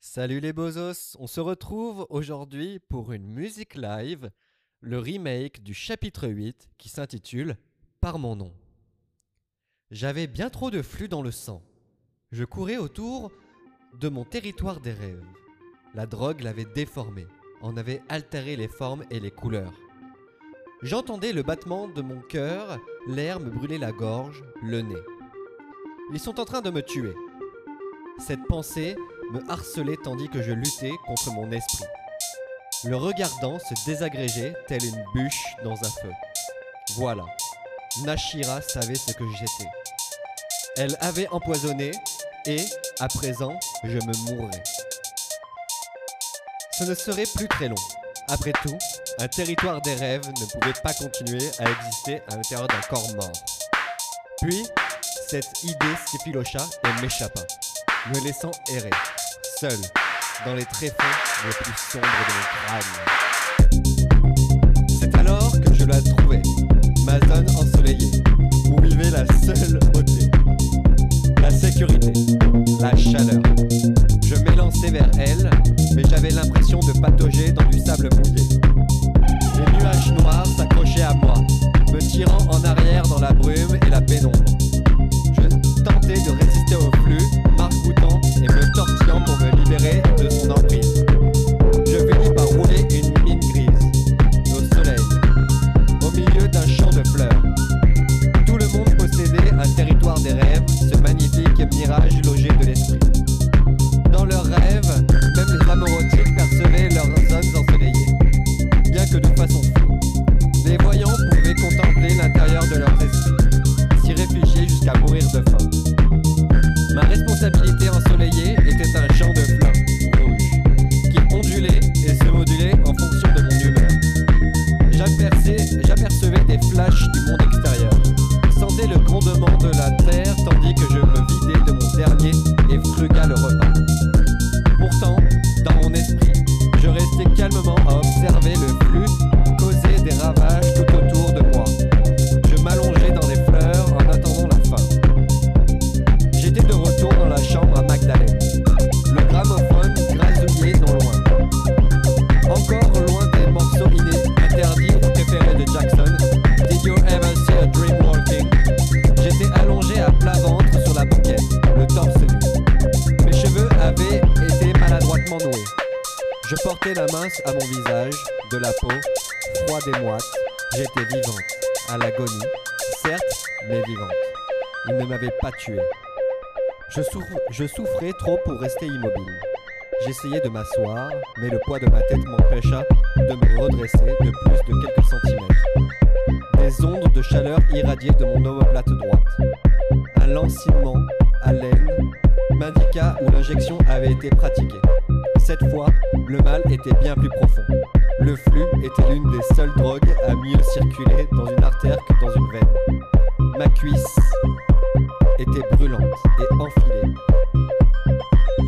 Salut les bozos, on se retrouve aujourd'hui pour une musique live, le remake du chapitre 8 qui s'intitule Par mon nom. J'avais bien trop de flux dans le sang. Je courais autour de mon territoire des rêves. La drogue l'avait déformé, en avait altéré les formes et les couleurs. J'entendais le battement de mon cœur, l'air me brûlait la gorge, le nez. Ils sont en train de me tuer. Cette pensée me harcelait tandis que je luttais contre mon esprit. Le regardant se désagrégeait telle une bûche dans un feu. Voilà, Nashira savait ce que j'étais. Elle avait empoisonné et, à présent, je me mourrais. Ce ne serait plus très long. Après tout, un territoire des rêves ne pouvait pas continuer à exister à l'intérieur d'un corps mort. Puis, cette idée s'effilocha et m'échappa, me laissant errer, seul, dans les tréfonds les plus sombres de mon crâne. C'est alors que je la trouvai, ma zone ensoleillée, où vivait la seule beauté, la sécurité, la chaleur. Je m'élançai vers elle, mais j'avais l'impression de patauger main à mon visage, de la peau, froide et moite. J'étais vivante, à l'agonie, certes, mais vivante. Il ne m'avait pas tué. Je, souffrais trop pour rester immobile. J'essayais de m'asseoir, mais le poids de ma tête m'empêcha de me redresser de plus de quelques centimètres. Des ondes de chaleur irradiaient de mon omoplate droite. Un lancement à l'aine m'indiqua où l'injection avait été pratiquée. Cette fois, le mal était bien plus profond. Le flux était l'une des seules drogues à mieux circuler dans une artère que dans une veine. Ma cuisse était brûlante et enfilée.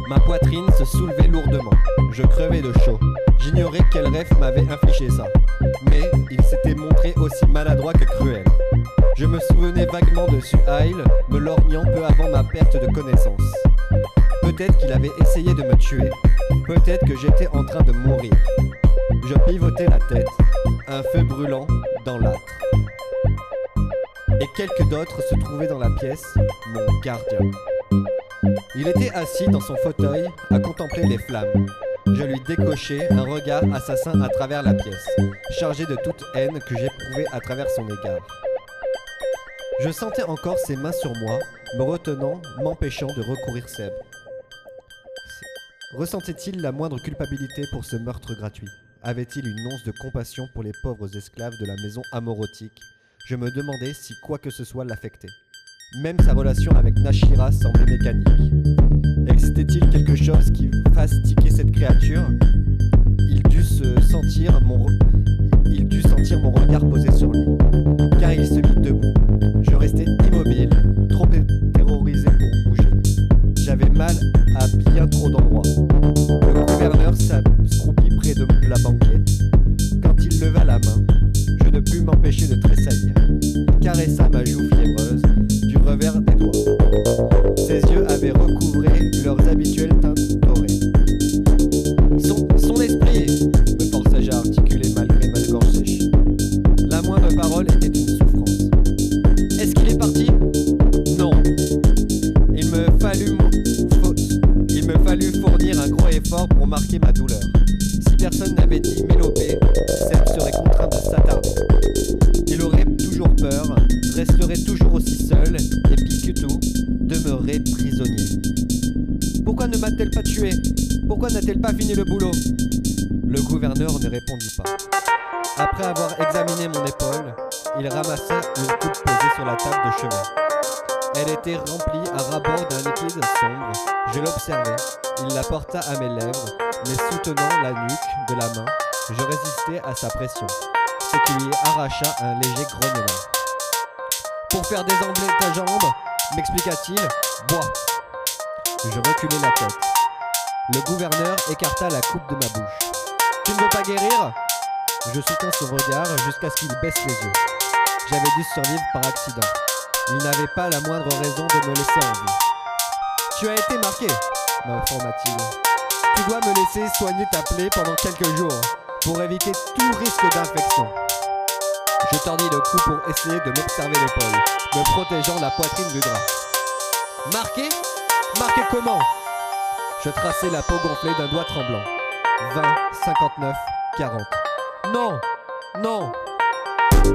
Ma poitrine se soulevait lourdement. Je crevais de chaud. J'ignorais quel rêve m'avait infligé ça. Mais il s'était montré aussi maladroit que cruel. Je me souvenais vaguement de Suhail me lorgnant peu avant ma perte de connaissance. Peut-être qu'il avait essayé de me tuer. Peut-être que j'étais en train de mourir. Je pivotais la tête, un feu brûlant dans l'âtre. Et quelques d'autres se trouvaient dans la pièce, mon gardien. Il était assis dans son fauteuil à contempler les flammes. Je lui décochai un regard assassin à travers la pièce, chargé de toute haine que j'éprouvais à travers son égard. Je sentais encore ses mains sur moi, me retenant, m'empêchant de recourir Seb. Ressentait-il la moindre culpabilité pour ce meurtre gratuit? Avait-il une once de compassion pour les pauvres esclaves de la maison amorotique? Je me demandais si quoi que ce soit l'affectait. Même sa relation avec Nashira semblait mécanique. Existait-il quelque chose qui fasse cette créature? Il dut se sentir mon il dut sentir mon regard posé sur lui, car il se mit debout. Trop d'endroits. Le gouverneur s'accroupit près de la banquette. Quand il leva la main, je ne pus m'empêcher de tressaillir. Il caressa ma joue fiévreuse du revers Si personne n'avait dit mélopée, Seb serait contraint de s'attarder. Il aurait toujours peur, resterait toujours aussi seul, et puis tout, demeurerait prisonnier. Pourquoi ne m'a-t-elle pas tué? Pourquoi n'a-t-elle pas fini le boulot? Le gouverneur ne répondit pas. Après avoir examiné mon épaule, il ramassa une coupe posée sur la table de chevet. Elle était remplie à rabord d'un liquide sombre. Je l'observais. Il la porta à mes lèvres, mais soutenant la nuque de la main, je résistais à sa pression, ce qui lui arracha un léger grognement. Pour faire désembler ta jambe, m'expliqua-t-il, bois. Je reculai la tête. Le gouverneur écarta la coupe de ma bouche. Tu ne veux pas guérir? Je soutins son regard jusqu'à ce qu'il baisse les yeux. J'avais dû survivre par accident. Il n'avait pas la moindre raison de me laisser en vie. Tu as été marqué, m'informa-t-il. Tu dois me laisser soigner ta plaie pendant quelques jours pour éviter tout risque d'infection. Je tordis le cou pour essayer de m'observer l'épaule, me protégeant la poitrine du drap. Marqué? Marqué comment? Je traçai la peau gonflée d'un doigt tremblant. 20, 59, 40. Non Non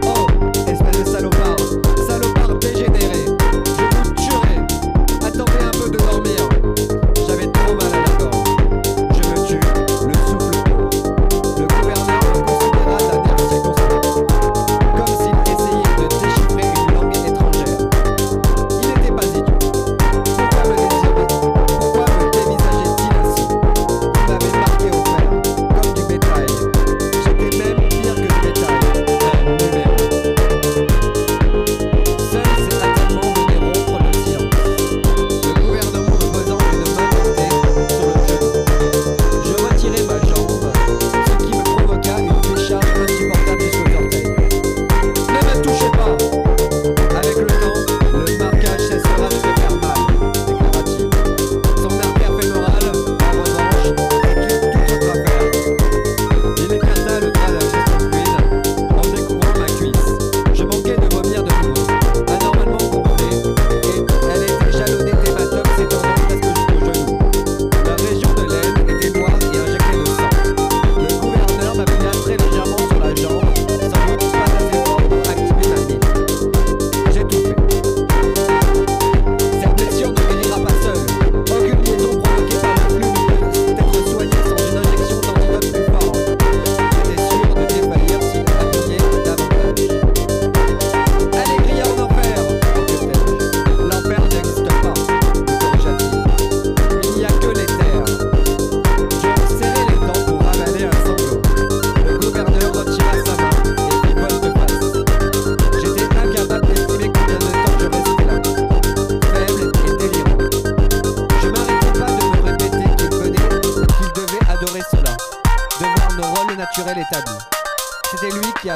Oh Espèce de Salopard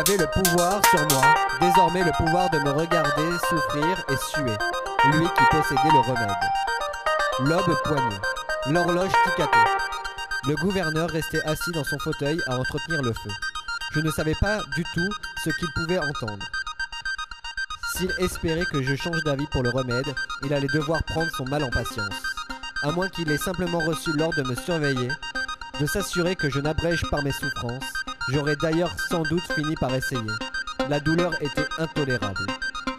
Le pouvoir sur moi, désormais le pouvoir de me regarder souffrir et suer. Lui qui possédait le remède. L'aube poignée. L'horloge ticatait. Le gouverneur restait assis dans son fauteuil à entretenir le feu. Je ne savais pas du tout ce qu'il pouvait entendre. S'il espérait que je change d'avis pour le remède, il allait devoir prendre son mal en patience. À moins qu'il ait simplement reçu l'ordre de me surveiller, de s'assurer que je n'abrège par mes souffrances, j'aurais d'ailleurs sans doute fini par essayer. La douleur était intolérable.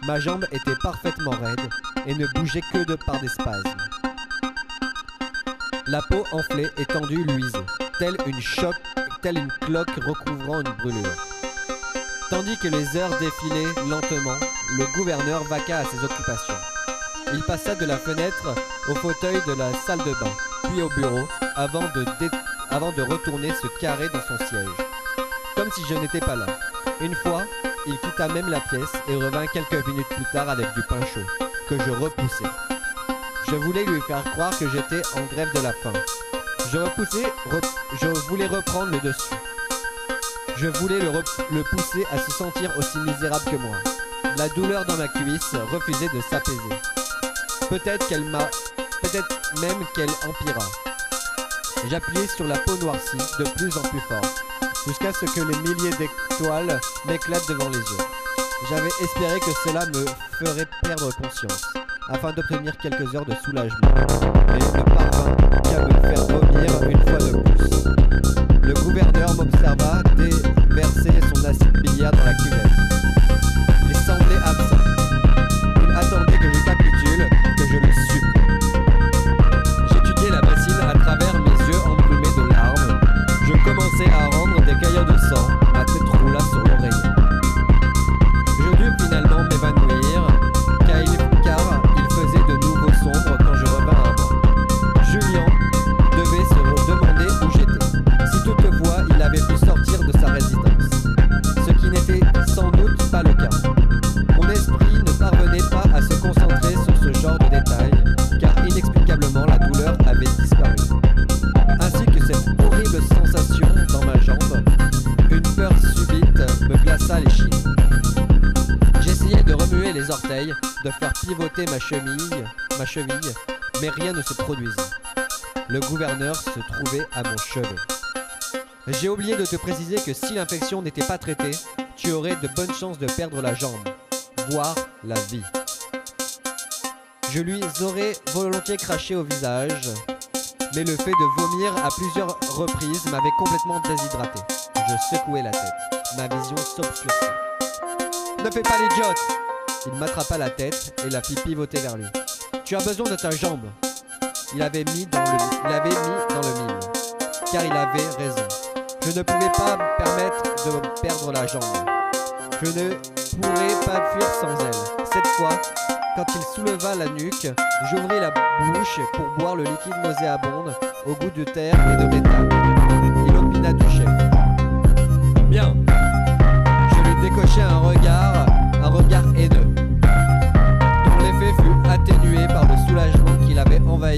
Ma jambe était parfaitement raide et ne bougeait que de par des spasmes. La peau enflée et tendue luisait, telle une choc, telle une cloque recouvrant une brûlure. Tandis que les heures défilaient lentement, le gouverneur vaqua à ses occupations. Il passa de la fenêtre au fauteuil de la salle de bain, puis au bureau, avant de, dé- avant de retourner se carrer dans son siège. Comme si je n'étais pas là. Une fois, il quitta même la pièce et revint quelques minutes plus tard avec du pain chaud, que je repoussai. Je voulais lui faire croire que j'étais en grève de la faim. Je repoussais, re- je voulais reprendre le dessus. Je voulais le pousser à se sentir aussi misérable que moi. La douleur dans ma cuisse refusait de s'apaiser. Peut-être qu'elle m'a, peut-être même qu'elle empira. J'appuyais sur la peau noircie de plus en plus fort, jusqu'à ce que les milliers d'étoiles m'éclatent devant les yeux. J'avais espéré que cela me ferait perdre conscience, afin d'obtenir quelques heures de soulagement, mais ne parvint qu'à me faire vomir une fois de plus. Le gouverneur m'observa déverser son acide billard dans la cuvette. Il semblait absent. Sang. Ma tête roula sur l'oreiller. Je dus finalement m'évanouir, car il, faisait de nouveau sombre quand je revins à. Julien devait se demander où j'étais, si toutefois il avait pu sortir de sa résidence. Ce qui n'était sans doute pas le cas. Mon esprit ne parvenait pas à se concentrer sur ce genre de détails, car inexplicablement la douleur avait disparu. Ainsi que cette horrible sensation J'essayais de remuer les orteils, de faire pivoter ma cheville, ma cheville, mais rien ne se produisit. Le gouverneur se trouvait à mon chevet. J'ai oublié de te préciser que si l'infection n'était pas traitée, tu aurais de bonnes chances de perdre la jambe, voire la vie. Je lui aurais volontiers craché au visage, mais le fait de vomir à plusieurs reprises m'avait complètement déshydraté. Je secouai la tête. Ma vision s'obscurcit. Ne fais pas l'idiote Il m'attrapa la tête et la fit pivoter vers lui. Tu as besoin de ta jambe. Il avait mis dans le, il mille. Car il avait raison. Je ne pouvais pas me permettre de perdre la jambe. Je ne pourrais pas fuir sans elle. Cette fois, quand il souleva la nuque, j'ouvris la bouche pour boire le liquide nauséabonde au goût de terre et de métal. Décochai un regard, un regard haineux, dont l'effet fut atténué par le soulagement qui l'avait envahi